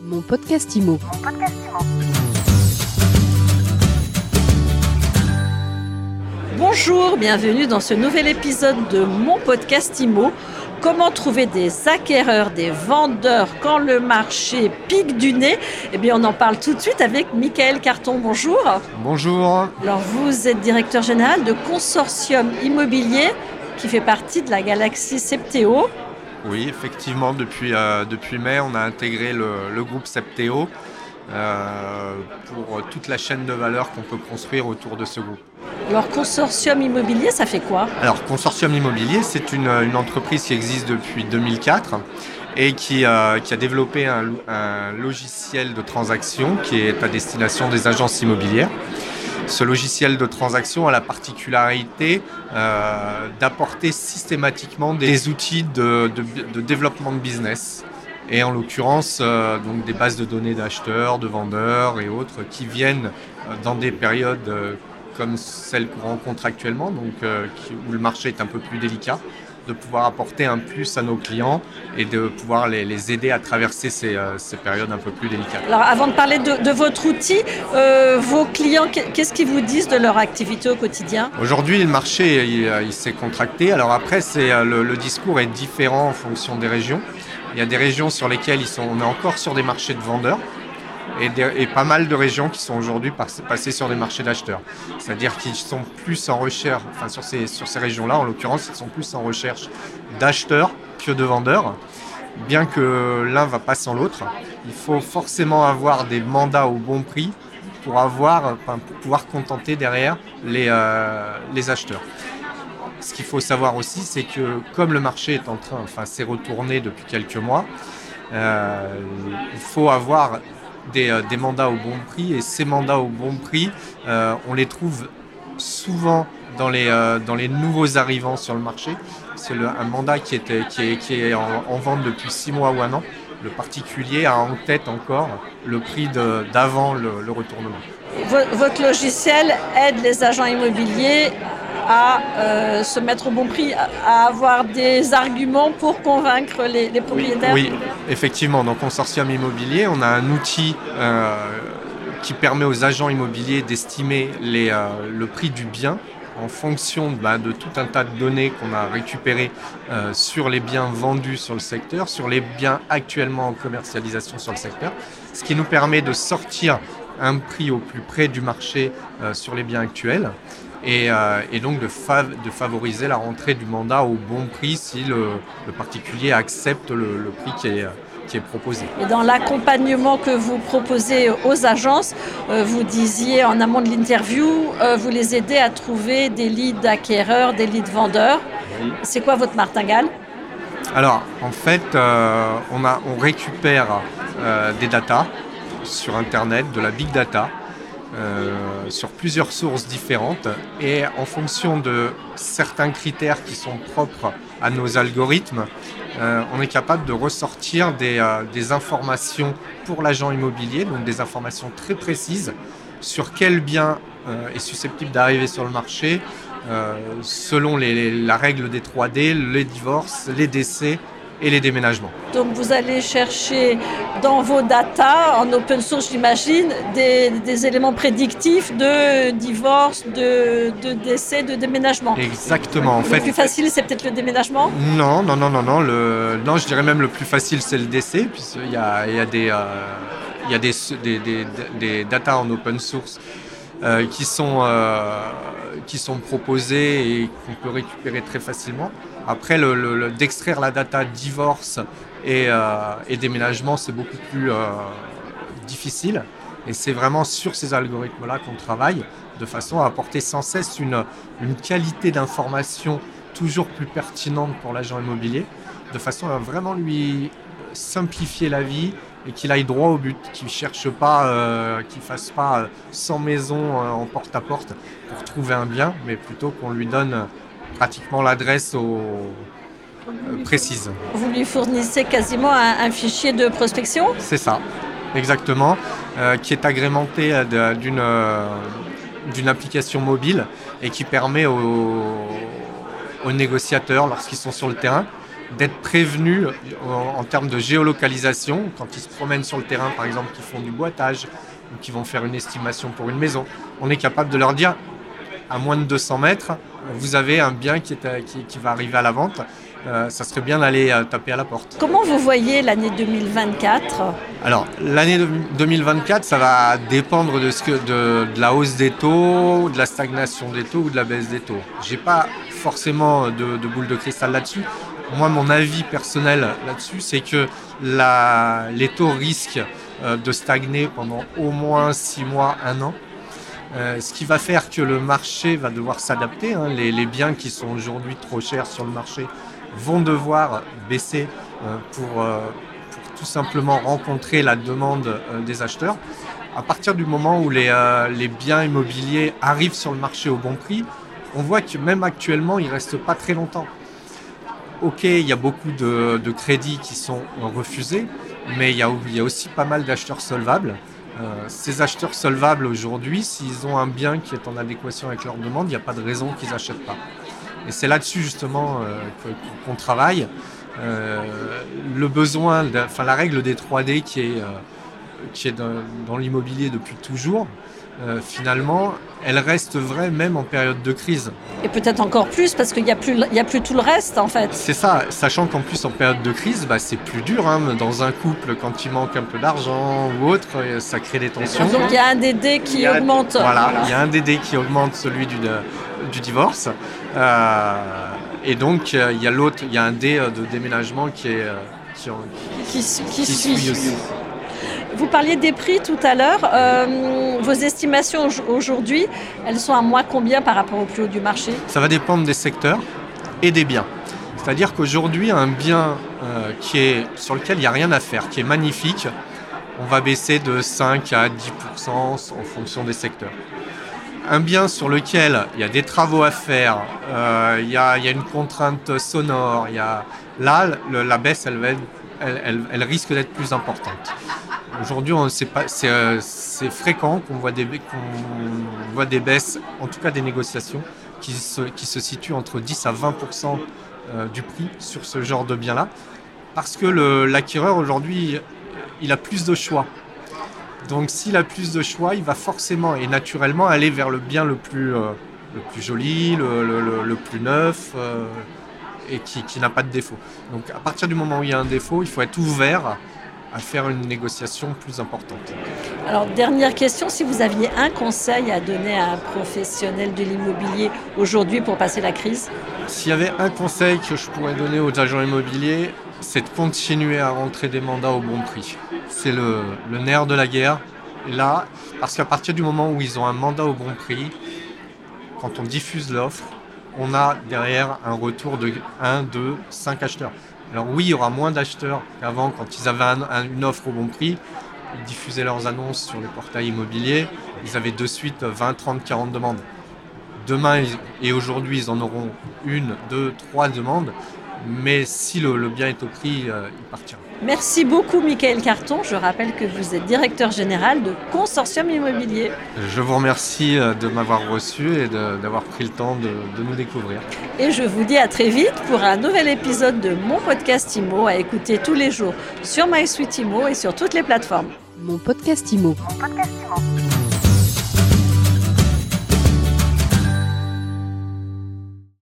Mon podcast IMO. Bonjour, bienvenue dans ce nouvel épisode de mon podcast IMO. Comment trouver des acquéreurs, des vendeurs quand le marché pique du nez? Eh bien, on en parle tout de suite avec Michael Carton. Bonjour. Bonjour. Alors, vous êtes directeur général de Consortium Immobilier qui fait partie de la galaxie Septéo. Oui, effectivement, depuis, euh, depuis mai, on a intégré le, le groupe Septéo euh, pour toute la chaîne de valeur qu'on peut construire autour de ce groupe. Alors, Consortium Immobilier, ça fait quoi? Alors, Consortium Immobilier, c'est une, une entreprise qui existe depuis 2004 et qui, euh, qui a développé un, un logiciel de transaction qui est à destination des agences immobilières. Ce logiciel de transaction a la particularité euh, d'apporter systématiquement des outils de, développement de business. Et en l'occurrence, euh, donc des bases de données d'acheteurs, de vendeurs et autres qui viennent euh, dans des périodes comme celles qu'on rencontre actuellement, donc, où le marché est un peu plus délicat, de pouvoir apporter un plus à nos clients et de pouvoir les, les aider à traverser ces, euh, ces, périodes un peu plus délicates. Alors avant de parler de, de votre outil, euh, vos clients, qu'est-ce qu'ils vous disent de leur activité au quotidien? Aujourd'hui, le marché il, il s'est contracté. Alors après, c'est le, le, discours est différent en fonction des régions. Il y a des régions sur lesquelles ils sont, on est encore sur des marchés de vendeurs et, pas mal de régions qui sont aujourd'hui passées sur des marchés d'acheteurs. C'est-à-dire qu'ils sont plus en recherche, enfin sur ces, sur ces régions-là, en l'occurrence, ils sont plus en recherche d'acheteurs que de vendeurs. Bien que l'un va pas sans l'autre, il faut forcément avoir des mandats au bon prix pour, avoir, pour pouvoir contenter derrière les, euh, les acheteurs. Ce qu'il faut savoir aussi, c'est que comme le marché est en train, enfin s'est retourné depuis quelques mois, euh, il faut avoir des, euh, des, mandats au bon prix et ces mandats au bon prix, euh, on les trouve souvent dans les, euh, dans les nouveaux arrivants sur le marché. C'est un mandat qui, est, en, vente depuis six mois ou un an. Le particulier a en tête encore le prix d'avant le, le, retournement. Votre logiciel aide les agents immobiliers à euh, se mettre au bon prix, à avoir des arguments pour convaincre les, les propriétaires oui, oui, effectivement. Dans Consortium Immobilier, on a un outil euh, qui permet aux agents immobiliers d'estimer euh, le prix du bien en fonction bah, de tout un tas de données qu'on a récupérées euh, sur les biens vendus sur le secteur, sur les biens actuellement en commercialisation sur le secteur, ce qui nous permet de sortir un prix au plus près du marché euh, sur les biens actuels et, euh, et donc de, fav de, favoriser la rentrée du mandat au bon prix si le, le particulier accepte le, le prix qui est, qui est proposé. Et dans l'accompagnement que vous proposez aux agences, euh, vous disiez en amont de l'interview, euh, vous les aidez à trouver des leads d'acquéreurs, des leads vendeurs. Oui. C'est quoi votre martingale? Alors, en fait, euh, on, a, on récupère des datas sur Internet, de la big data, euh, sur plusieurs sources différentes. Et en fonction de certains critères qui sont propres à nos algorithmes, euh, on est capable de ressortir des, euh, des informations pour l'agent immobilier, donc des informations très précises sur quel bien est susceptible d'arriver sur le marché selon la règle des 3D, les divorces, les décès et les déménagements. Donc vous allez chercher dans vos datas, en open source j'imagine, des, des, éléments prédictifs de divorce, de, de, décès, de déménagement. Exactement. En le fait, plus facile c'est peut-être le déménagement? Non, non, non, non, non. Le, non, je dirais même le plus facile c'est le décès, puisqu'il y a, il y a, des, euh, il y a des, des, des, des datas en open source euh, qui, sont, euh, qui sont proposées et qu'on peut récupérer très facilement. Après, le, le, d'extraire la data divorce et, euh, et déménagement, c'est beaucoup plus euh, difficile. Et c'est vraiment sur ces algorithmes-là qu'on travaille, de façon à apporter sans cesse une, une qualité d'information toujours plus pertinente pour l'agent immobilier, de façon à vraiment lui simplifier la vie et qu'il aille droit au but, qu'il ne cherche pas, euh, qu'il fasse pas 100 maisons euh, en porte-à-porte -porte pour trouver un bien, mais plutôt qu'on lui donne pratiquement l'adresse au, euh, précise. Vous lui fournissez quasiment un, un fichier de prospection? C'est ça, exactement, euh, qui est agrémenté d'une euh, d'une application mobile et qui permet aux, aux négociateurs, lorsqu'ils sont sur le terrain, d'être prévenus en, en, termes de géolocalisation, quand ils se promènent sur le terrain, par exemple, qui font du boitage ou qui vont faire une estimation pour une maison. On est capable de leur dire, à moins de 200 mètres, vous avez un bien qui, est, qui, qui va arriver à la vente. Euh, ça serait bien d'aller euh, taper à la porte. Comment vous voyez l'année 2024 Alors, l'année 2024, ça va dépendre de, ce que, de, de, la hausse des taux, de la stagnation des taux ou de la baisse des taux. J'ai pas forcément de, de boule de cristal là-dessus. Moi, mon avis personnel là-dessus, c'est que les taux risquent euh, de stagner pendant au moins 6 mois, 1 an. Euh, ce qui va faire que le marché va devoir s'adapter. Hein. Les, biens qui sont aujourd'hui trop chers sur le marché vont devoir baisser euh, pour, tout simplement rencontrer la demande des acheteurs. À partir du moment où les, les, biens immobiliers arrivent sur le marché au bon prix, on voit que même actuellement, ils ne restent pas très longtemps. Ok, il y a beaucoup de, de crédits qui sont refusés, mais il y a, aussi pas mal d'acheteurs solvables. Euh, ces acheteurs solvables aujourd'hui, s'ils ont un bien qui est en adéquation avec leur demande, il n'y a pas de raison qu'ils n'achètent pas. Et c'est là-dessus justement euh, qu'on qu travaille. Euh, le besoin, enfin la règle des 3D qui est, qui est dans l'immobilier depuis toujours, euh, finalement, elle reste vraie même en période de crise. Et peut-être encore plus parce qu'il n'y a, a, plus tout le reste en fait. C'est ça, sachant qu'en plus en période de crise, bah, c'est plus dur. Hein, dans un couple, quand il manque un peu d'argent ou autre, ça crée des tensions. Donc il y a un DD qui a, augmente. Voilà, il y a un DD qui augmente celui du, du divorce. Euh, et donc il y a l'autre, il y a un D de déménagement qui est... Qui, qui, qui, qui suit, suit aussi. Vous parliez des prix tout à l'heure. Euh, vos estimations aujourd'hui, elles sont à moins combien par rapport au plus haut du marché? Ça va dépendre des secteurs et des biens. C'est-à-dire qu'aujourd'hui, un bien euh, qui est, sur lequel il n'y a rien à faire, qui est magnifique, on va baisser de 5 à 10% en fonction des secteurs. Un bien sur lequel il y a des travaux à faire, euh, il, y a, une contrainte sonore, il y a, là, la baisse, elle risque d'être plus importante. Aujourd'hui, c'est euh, fréquent qu'on voit, des baisses, en tout cas des négociations, qui se, situent entre 10 à 20% euh, du prix sur ce genre de bien-là. Parce que l'acquéreur, aujourd'hui, il a plus de choix. Donc s'il a plus de choix, il va forcément et naturellement aller vers le bien le plus, euh, joli, le, plus neuf euh, et qui n'a pas de défaut. Donc à partir du moment où il y a un défaut, il faut être ouvert à faire une négociation plus importante. Alors, dernière question, si vous aviez un conseil à donner à un professionnel de l'immobilier aujourd'hui pour passer la crise? S'il y avait un conseil que je pourrais donner aux agents immobiliers, c'est de continuer à rentrer des mandats au bon prix. C'est le, le, nerf de la guerre. Et là, parce qu'à partir du moment où ils ont un mandat au bon prix, quand on diffuse l'offre, on a derrière un retour de 1, 2, 5 acheteurs. Alors oui, il y aura moins d'acheteurs qu'avant quand ils avaient un, un, une offre au bon prix. Ils diffusaient leurs annonces sur les portails immobiliers. Ils avaient de suite 20, 30, 40 demandes. Demain et aujourd'hui, ils en auront une, deux, trois demandes. Mais si le, le bien est au prix, euh, il partira. Merci beaucoup, Michael Carton. Je rappelle que vous êtes directeur général de Consortium Immobilier. Je vous remercie de m'avoir reçu et d'avoir pris le temps de, de, nous découvrir. Et je vous dis à très vite pour un nouvel épisode de mon podcast IMO à écouter tous les jours sur MySuite IMO et sur toutes les plateformes. Mon podcast IMO. Mon podcast IMO.